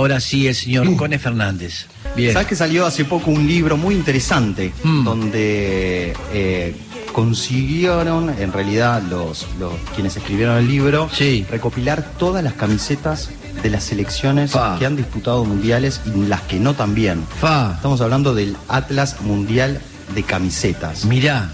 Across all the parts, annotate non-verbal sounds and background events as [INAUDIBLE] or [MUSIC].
ahora sí el señor Cone Fernández. Bien. ¿Sabes que salió hace poco un libro muy interesante Mm. donde eh, consiguieron, en realidad, los, los quienes escribieron el libro, Sí. recopilar todas las camisetas de las selecciones que han disputado mundiales y las que no también. Fa, Estamos hablando del Atlas Mundial de Camisetas. mirá,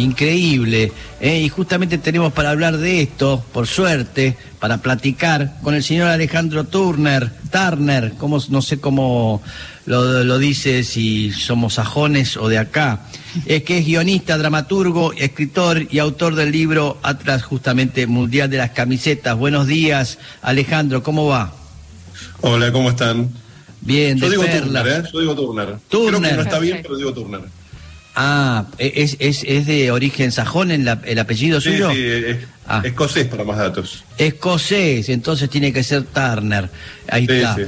increíble. ¿eh? Y justamente tenemos para hablar de esto, por suerte, para platicar con el señor Alejandro Turner, Turner, como, no sé cómo lo, lo dice, si somos sajones o de acá. Es que es guionista, dramaturgo, escritor y autor del libro Atlas, justamente Mundial de las Camisetas. Buenos días, Alejandro, ¿cómo va? Hola, ¿cómo están? Bien, Yo de digo perla. Turner, ¿eh? Yo digo Turner. Turner. Creo que no está bien, pero digo Turner. Ah, ¿es, es, es de origen sajón en la- el apellido Sí, suyo? sí, es, Ah. escocés para más datos. Escocés, entonces tiene que ser Turner. Ahí Sí, está. sí.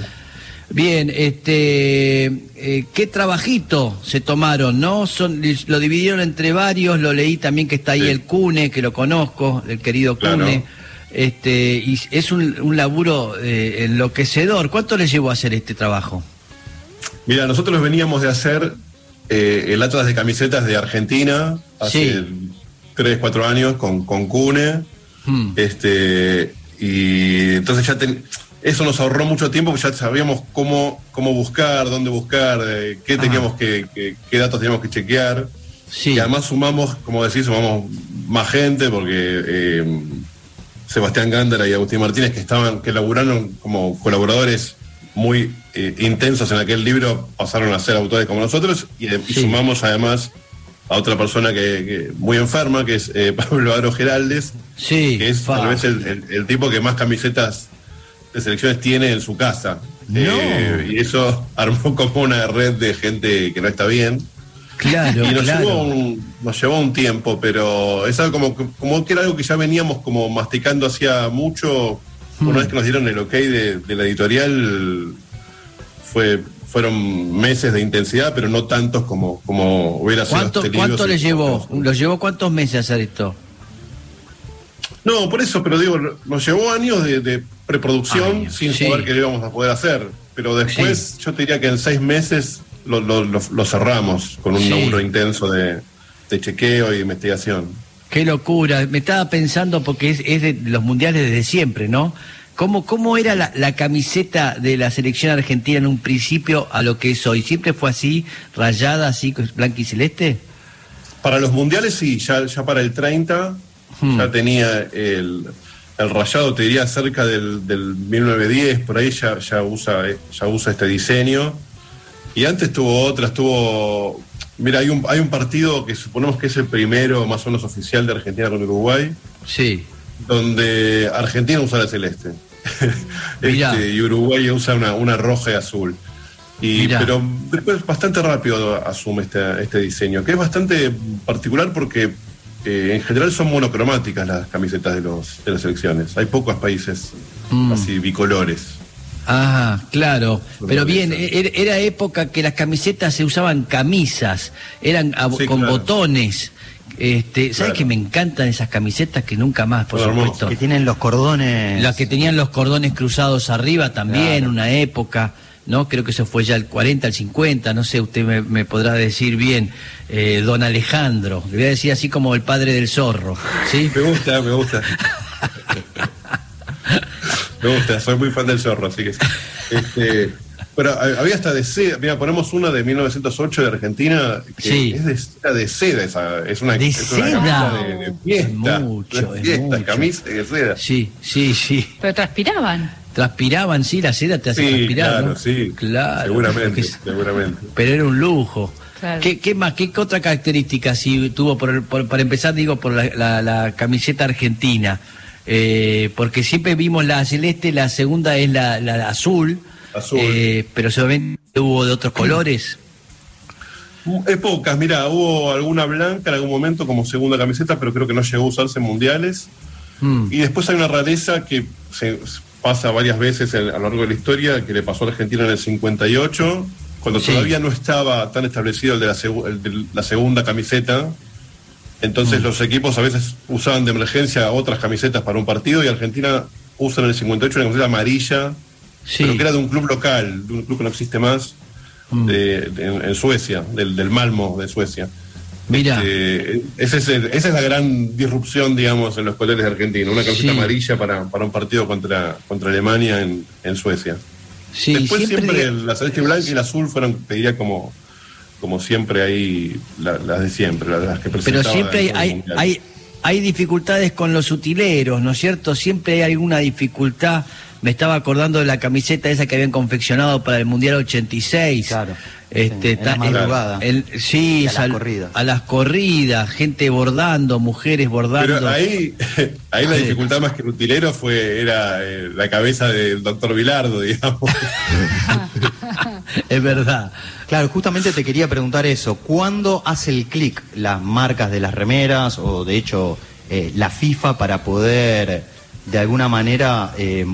Bien, este, eh, qué trabajito se tomaron, ¿no? Son, lo dividieron entre varios, lo leí también que está ahí Sí. el Cune, que lo conozco, el querido Claro. Cune. Este, y es un, un laburo eh, enloquecedor. ¿Cuánto le llevó a hacer este trabajo? Mira, nosotros veníamos de hacer eh, el Atlas de camisetas de Argentina hace Sí. tres, cuatro años con, con Cune. Hmm. Este, y entonces ya ten- eso nos ahorró mucho tiempo, porque ya sabíamos cómo, cómo buscar, dónde buscar, eh, qué Ajá. teníamos que, que- qué datos teníamos que chequear. Sí. Y además sumamos, como decís, sumamos más gente porque eh, Sebastián Gándara y Agustín Martínez que estaban, que laburaron como colaboradores muy eh, intensos en aquel libro, pasaron a ser autores como nosotros y, eh, y sumamos además a otra persona que, que muy enferma, que es eh, [LAUGHS] Pablo Aro Geraldes, Sí, que es tal vez el, el- el tipo que más camisetas de selecciones tiene en su casa. No. Eh, y eso [LAUGHS] armó como una red de gente que no está bien. Claro, Y nos, claro. llevó un, nos llevó un tiempo, pero es algo como, como que era algo que ya veníamos como masticando hacía mucho. Una vez que nos dieron el ok de, de la editorial, fue, fueron meses de intensidad, pero no tantos como, como hubiera sido ¿Cuánto, este cuánto le llevó? ¿Lo llevó cuántos meses hacer esto? No, por eso, pero digo, nos llevó años de, de preproducción sin sí. saber que lo íbamos a poder hacer. Pero después, yo te diría que en seis meses lo, lo- lo- lo cerramos con un Sí. laburo intenso de, de chequeo y investigación. Qué locura. Me estaba pensando porque es, es de los mundiales desde siempre, ¿no? ¿Cómo, cómo era la, la camiseta de la selección argentina en un principio a lo que es hoy? ¿Siempre fue así, rayada, así, blanca y celeste? Para los mundiales, sí, ya, ya para el 30 Hmm. ya tenía el, el rayado, te diría cerca del, del 1910, por ahí ya, ya, usa, ya usa este diseño. Y antes tuvo otras, tuvo. Mira, hay un, hay un partido que suponemos que es el primero más o menos oficial de Argentina con Uruguay, Sí. donde Argentina usa la celeste. [LAUGHS] Este, y Uruguay usa una, una roja y azul. Y, pero después bastante rápido asume este, este diseño, que es bastante particular porque eh, en general son monocromáticas las camisetas de, los, de las selecciones. Hay pocos países Mm. así bicolores. Ah, claro. Pero bien, Eso. er- era época que las camisetas se usaban camisas, eran a- Sí, con claro. botones. Este, ¿Sabes Claro. que me encantan esas camisetas que nunca más, por supuesto? Que tienen los cordones. Las que tenían los cordones cruzados arriba también, Claro. una época, ¿no? Creo que eso fue ya el 40, el 50, no sé, usted me, me podrá decir bien, eh, don Alejandro, le voy a decir así como el padre del zorro, ¿sí? Me gusta, me gusta. [LAUGHS] me gusta, soy muy fan del zorro, así que sí. Este, pero ha- había hasta de seda, mira, ponemos una de 1908 de Argentina, que Sí. es de, era de seda, esa, es una, ¿De es una seda? camisa de, de fiesta. Es mucho, de es fiesta, mucho. camisa de seda. Sí, sí, sí. Pero transpiraban. Transpiraban, sí, la seda te hace Sí, transpirar, claro, ¿no? sí. Claro. Seguramente, es- seguramente. Pero era un lujo. Claro. ¿Qué, qué más? ¿Qué otra característica si tuvo, por, el- por- para empezar, digo, por la, la- la camiseta argentina? Eh, porque siempre vimos la celeste, la segunda es la, la azul, Azul. eh, pero seguramente hubo de otros colores. Es pocas, mira, hubo alguna blanca en algún momento como segunda camiseta, pero creo que no llegó a usarse en mundiales. Mm, Y después hay una rareza que se pasa varias veces en- a lo largo de la historia, que le pasó a Argentina en el 58, cuando Sí. todavía no estaba tan establecido el de la, segu- el de la segunda camiseta. Entonces Mm. los equipos a veces usaban de emergencia otras camisetas para un partido y Argentina usa en el 58 una camiseta amarilla Sí. pero que era de un club local, de un club que no existe más, Mm. de- de- en, en Suecia, del, del Malmo de Suecia. Mira, Eh, ese es el- esa es la gran disrupción, digamos, en los colores de Argentina. Una camiseta Sí. amarilla para, para un partido contra, contra Alemania en, en Suecia. sí, Después siempre, siempre, la celeste blanca y el azul fueron, te diría, como, como siempre ahí, la- las de siempre, las, las que pero presentaba siempre hay, hay, hay, hay dificultades con los utileros, ¿no es cierto? Siempre hay alguna dificultad. Me estaba acordando de la camiseta esa que habían confeccionado para el Mundial 86. Claro. Este, Sí, en la madrugada. el- sí, Y a las corridas. a las corridas, gente bordando, mujeres bordando. Pero ahí, [LAUGHS] ahí la dificultad más que el utilero fue, era eh, la cabeza del doctor Vilardo, [LAUGHS] digamos. es verdad. Claro, justamente te quería preguntar eso. ¿Cuándo hace el clic las marcas de las remeras o de hecho eh, la FIFA para poder de alguna manera eh,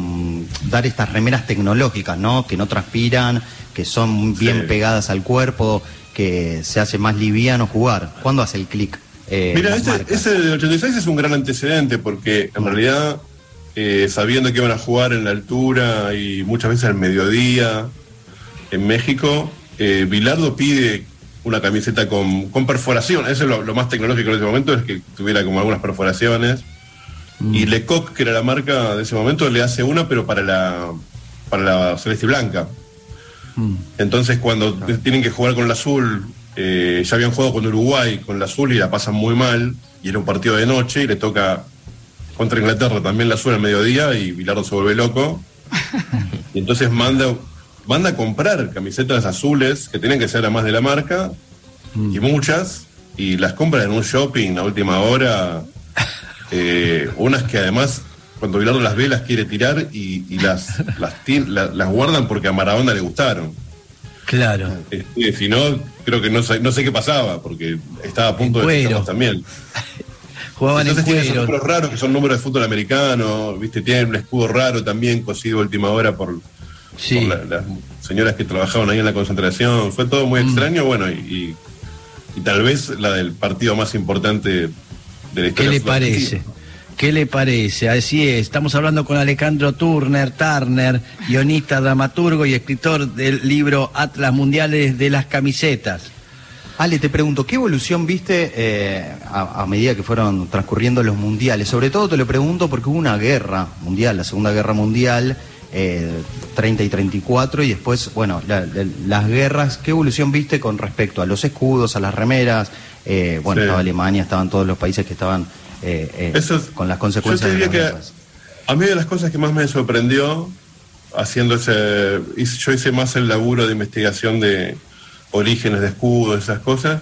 dar estas remeras tecnológicas, ¿no? Que no transpiran, que son bien Sí. pegadas al cuerpo, que se hace más liviano jugar. ¿Cuándo hace el clic? eh, Mira, ese, ese del 86 es un gran antecedente porque en realidad, eh, sabiendo que iban a jugar en la altura y muchas veces al mediodía en México, eh, Bilardo pide una camiseta con, con perforación. Eso es lo, lo más tecnológico en ese momento, es que tuviera como algunas perforaciones. Y Lecoq, que era la marca de ese momento, le hace una, pero para la, para la celeste blanca. Mm. Entonces, cuando tienen que jugar con el azul, eh, ya habían jugado con Uruguay con el azul y la pasan muy mal, y era un partido de noche, y le toca contra Inglaterra también la azul al mediodía, y Bilardo se vuelve loco. [LAUGHS] y entonces manda, manda a comprar camisetas azules que tienen que ser además de la marca, y muchas, y las compra en un shopping a última hora. eh, unas que además, cuando Bilardo las ve, las quiere tirar y, y las, [LAUGHS] las, la- las guardan porque a Maradona le gustaron. Claro. Este, si no, creo que no sé, no sé qué pasaba, porque estaba a punto de cuero. ficharlos también. [LAUGHS] Jugaban Entonces en tiene esos números raros que son números de fútbol americano, viste, tienen un escudo raro también, cosido a última hora por, Sí. por la- las señoras que trabajaban ahí en la concentración. Fue todo Mm. muy extraño, bueno, y, y- y tal vez la del partido más importante de la ¿Qué le parece? ¿Qué le parece? Así es, estamos hablando con Alejandro Turner, Turner, guionista, dramaturgo y escritor del libro Atlas Mundiales de las Camisetas. Ale, te pregunto, ¿qué evolución viste eh, a, a medida que fueron transcurriendo los mundiales? Sobre todo te lo pregunto porque hubo una guerra mundial, la Segunda Guerra Mundial, eh, 30 y 34, y después, bueno, la- la- las guerras, ¿qué evolución viste con respecto a los escudos, a las remeras? Eh, bueno, Sí. estaba Alemania, estaban todos los países que estaban eh, eh, Eso con las consecuencias Yo te de las que a mí de las cosas que más me sorprendió haciendo ese, yo hice más el laburo de investigación de orígenes de escudos, esas cosas,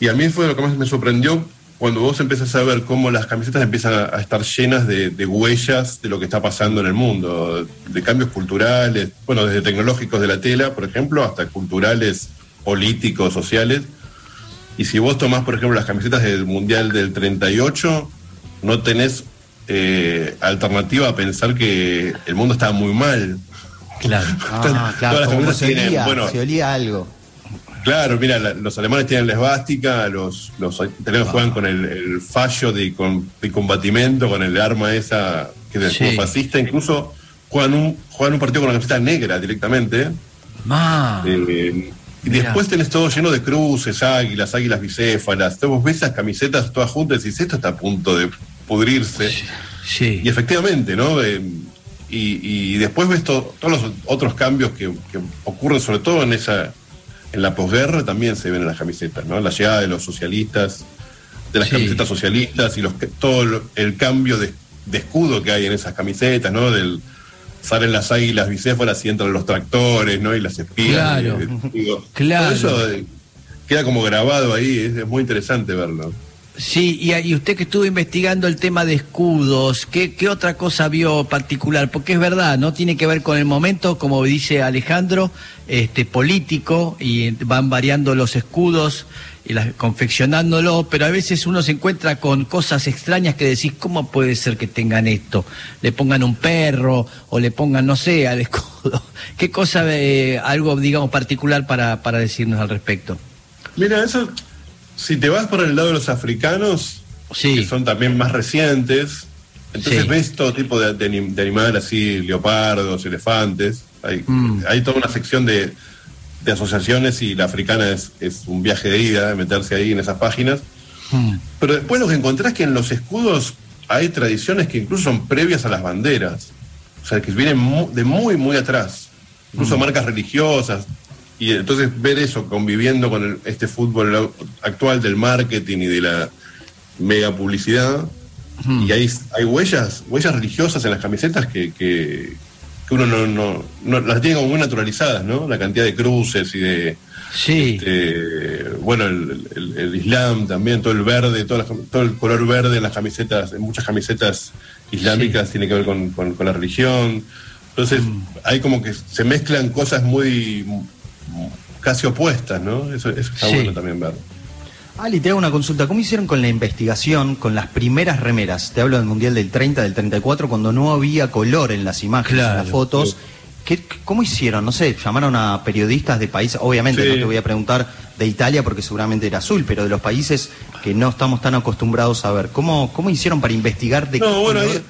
y a mí fue lo que más me sorprendió cuando vos empiezas a ver cómo las camisetas empiezan a, a estar llenas de, de huellas de lo que está pasando en el mundo, de cambios culturales, bueno, desde tecnológicos de la tela, por ejemplo, hasta culturales, políticos, sociales. Y si vos tomás, por ejemplo, las camisetas del Mundial del 38, no tenés eh, alternativa a pensar que el mundo estaba muy mal. Claro. [LAUGHS] Ah, Todas claro, las camisetas se tienen, olía, bueno, se olía algo. Claro, mira, la- los alemanes tienen la esvástica, los, los italianos juegan con el, el fallo de, con- de combatimiento, con el arma esa que es Sí. fascista, incluso juegan un, juegan un partido con la camiseta negra directamente. Ma. Eh, y Mirá. después tenés todo lleno de cruces, águilas, águilas bicéfalas. Vos ves esas camisetas todas juntas y decís, esto está a punto de pudrirse. Sí. Y efectivamente, ¿no? Eh, y, y después ves to- todos los otros cambios que, que ocurren, sobre todo en esa en la posguerra, también se ven en las camisetas, ¿no? La llegada de los socialistas, de las Sí. camisetas socialistas y los todo el cambio de, de escudo que hay en esas camisetas, ¿no? Del, salen las águilas bicéfalas y entran los tractores, ¿no? Y las espías. Claro. digo, Claro. todo eso eh, queda como grabado ahí, es, es muy interesante verlo. Sí, y, y usted que estuvo investigando el tema de escudos, ¿qué, ¿qué otra cosa vio particular? Porque es verdad, no tiene que ver con el momento, como dice Alejandro, este político, y van variando los escudos y las, confeccionándolo, pero a veces uno se encuentra con cosas extrañas que decís, ¿cómo puede ser que tengan esto? Le pongan un perro o le pongan, no sé, al escudo. [LAUGHS] ¿Qué cosa, eh, algo, digamos, particular para, para decirnos al respecto? Mira, eso, si te vas por el lado de los africanos, Sí. que son también más recientes, entonces Sí. ves todo tipo de, de anim- de animales así, leopardos, elefantes, Hay, Mm. hay toda una sección de, de asociaciones y la africana es, es un viaje de ida, meterse ahí en esas páginas. Mm. Pero después lo que encontrás es que en los escudos hay tradiciones que incluso son previas a las banderas. O sea, que vienen mu- de muy, muy atrás. Incluso marcas religiosas. Y entonces ver eso conviviendo con el- este fútbol actual del marketing y de la mega publicidad. Y hay, hay huellas, huellas religiosas en las camisetas que, que, que uno no, no, no- las tiene como muy naturalizadas, ¿no? La cantidad de cruces y de, Sí. este, bueno, el, el- el Islam también, todo el verde, todo el color verde en las camisetas, en muchas camisetas islámicas tiene que ver con, con- con la religión. Entonces, hay como que se mezclan cosas muy mm, casi opuestas, ¿no? Eso, eso está Sí. bueno también ver. Ali, te hago una consulta. ¿Cómo hicieron con la investigación, con las primeras remeras? Te hablo del Mundial del 30, del 34, cuando no había color en las imágenes, Claro. en las fotos. ¿Qué, ¿Cómo hicieron? No sé, llamaron a periodistas de países, obviamente Sí. no te voy a preguntar de Italia porque seguramente era azul, pero de los países que no estamos tan acostumbrados a ver. ¿Cómo, cómo hicieron para investigar de qué No, bueno, color? hay,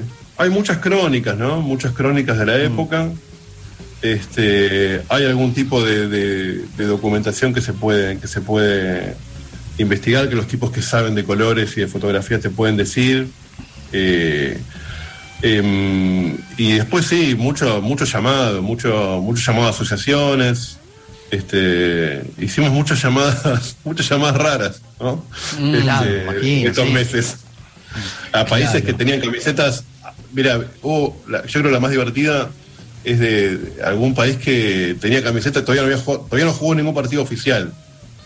sí. hay muchas crónicas, ¿no? Muchas crónicas de la época. Este, hay algún tipo de, de- de documentación que se puede que se puede investigar, que los tipos que saben de colores y de fotografías te pueden decir. Eh, em, y después sí, mucho mucho llamado, mucho mucho llamado a asociaciones. Este, hicimos muchas llamadas, [LAUGHS] muchas llamadas raras, ¿no? Mm, claro, Este, imagino, estos sí. meses a países Claro. que tenían camisetas. Mira, hubo la- yo creo la más divertida es de algún país que tenía camiseta todavía no había jugado- todavía no jugó ningún partido oficial.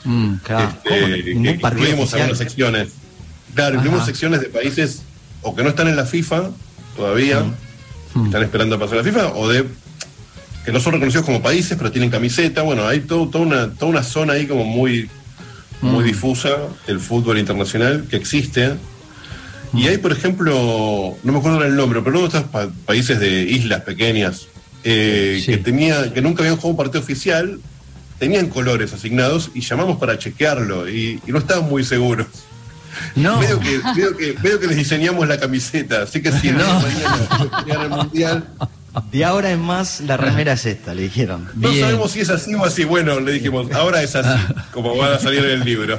Mm. Claro, Este, incluimos oficial. algunas secciones. Claro, incluimos Ajá. secciones de países o que no están en la FIFA todavía, que están esperando a pasar a la FIFA, o de que no son reconocidos como países, pero tienen camiseta. Bueno, hay todo, toda, una, toda una zona ahí como muy, muy difusa del fútbol internacional que existe. Y hay, por ejemplo, no me acuerdo el nombre, pero uno de estos pa- países de islas pequeñas eh, Sí. que tenía que nunca habían jugado un partido oficial, tenían colores asignados y llamamos para chequearlo y, y no estaban muy seguros. No. Medio, que, que, que les diseñamos la camiseta, así que si [LAUGHS] No. mañana al mundial, De ahora en más, la remera es esta, le dijeron. no Bien. sabemos si es así o así. Bueno, le dijimos, ahora es así, como va a salir en el libro.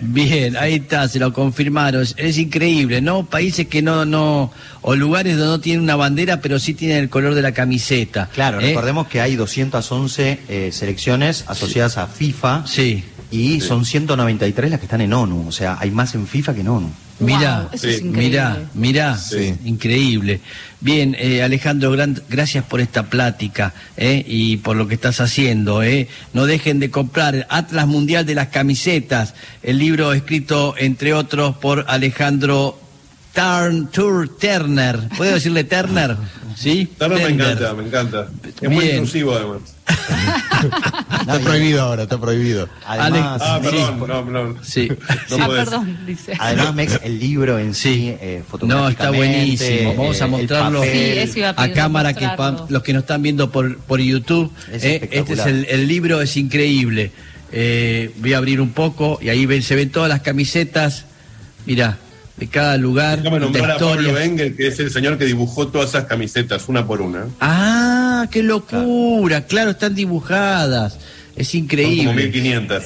Bien, ahí está, se lo confirmaron. Es, increíble, ¿no? Países que no, no, o lugares donde no tienen una bandera, pero sí tienen el color de la camiseta. Claro, ¿eh? recordemos que hay 211 eh, selecciones asociadas a FIFA Sí. y son 193 las que están en ONU. O sea, hay más en FIFA que en ONU. Mirá, Wow, Sí. increíble. mirá, mirá, Sí. increíble. Bien, eh, Alejandro, gran- gracias por esta plática eh, y por lo que estás haciendo. Eh. No dejen de comprar Atlas Mundial de las Camisetas, el libro escrito, entre otros, por Alejandro Tarn, Tur Turner. ¿Puedo decirle Turner? ¿Sí? Tarno me Turner. encanta, me encanta. Es muy inclusivo además. [LAUGHS] Está prohibido ahora, está prohibido. Además, Ah, Sí. perdón, no, no. Sí. No ah, perdón, dice. además, Mex, el libro en sí, eh, No, está buenísimo. Vamos a eh, mostrarlo. Sí, a cámara que mostrarlo. los que nos están viendo por, por YouTube. Es eh, este es el, el libro, es increíble. Eh, voy a abrir un poco y ahí ven- se ven todas las camisetas. Mira, de cada lugar, Déjame nombrar a Pablo. Engel, que es el señor que dibujó todas esas camisetas, una por una. Ah, qué locura. Claro, están dibujadas. Es Son como increíble. 1500.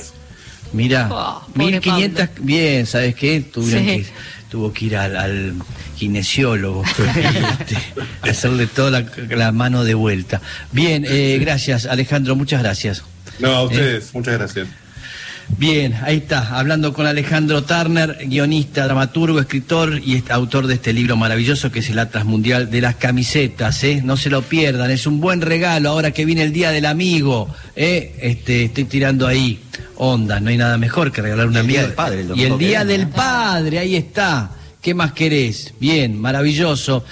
Mira, Oh, pobre 1500, bien, ¿sabes qué? Tuvieron Sí. que, tuvo que ir al, al kinesiólogo y, [LAUGHS] este, hacerle toda la, la mano de vuelta. Bien, eh, gracias Alejandro, muchas gracias. No, Eh. a ustedes, muchas gracias. Bien, ahí está, hablando con Alejandro Turner, guionista, dramaturgo, escritor y autor de este libro maravilloso que es el Atlas Mundial de las Camisetas, ¿eh? No se lo pierdan, es un buen regalo ahora que viene el Día del Amigo, ¿eh? Este, estoy tirando ahí onda, no hay nada mejor que regalar un Y el. Día del Padre, el y el Día viene, del. Padre, ahí está. ¿Qué más querés? Bien, maravilloso.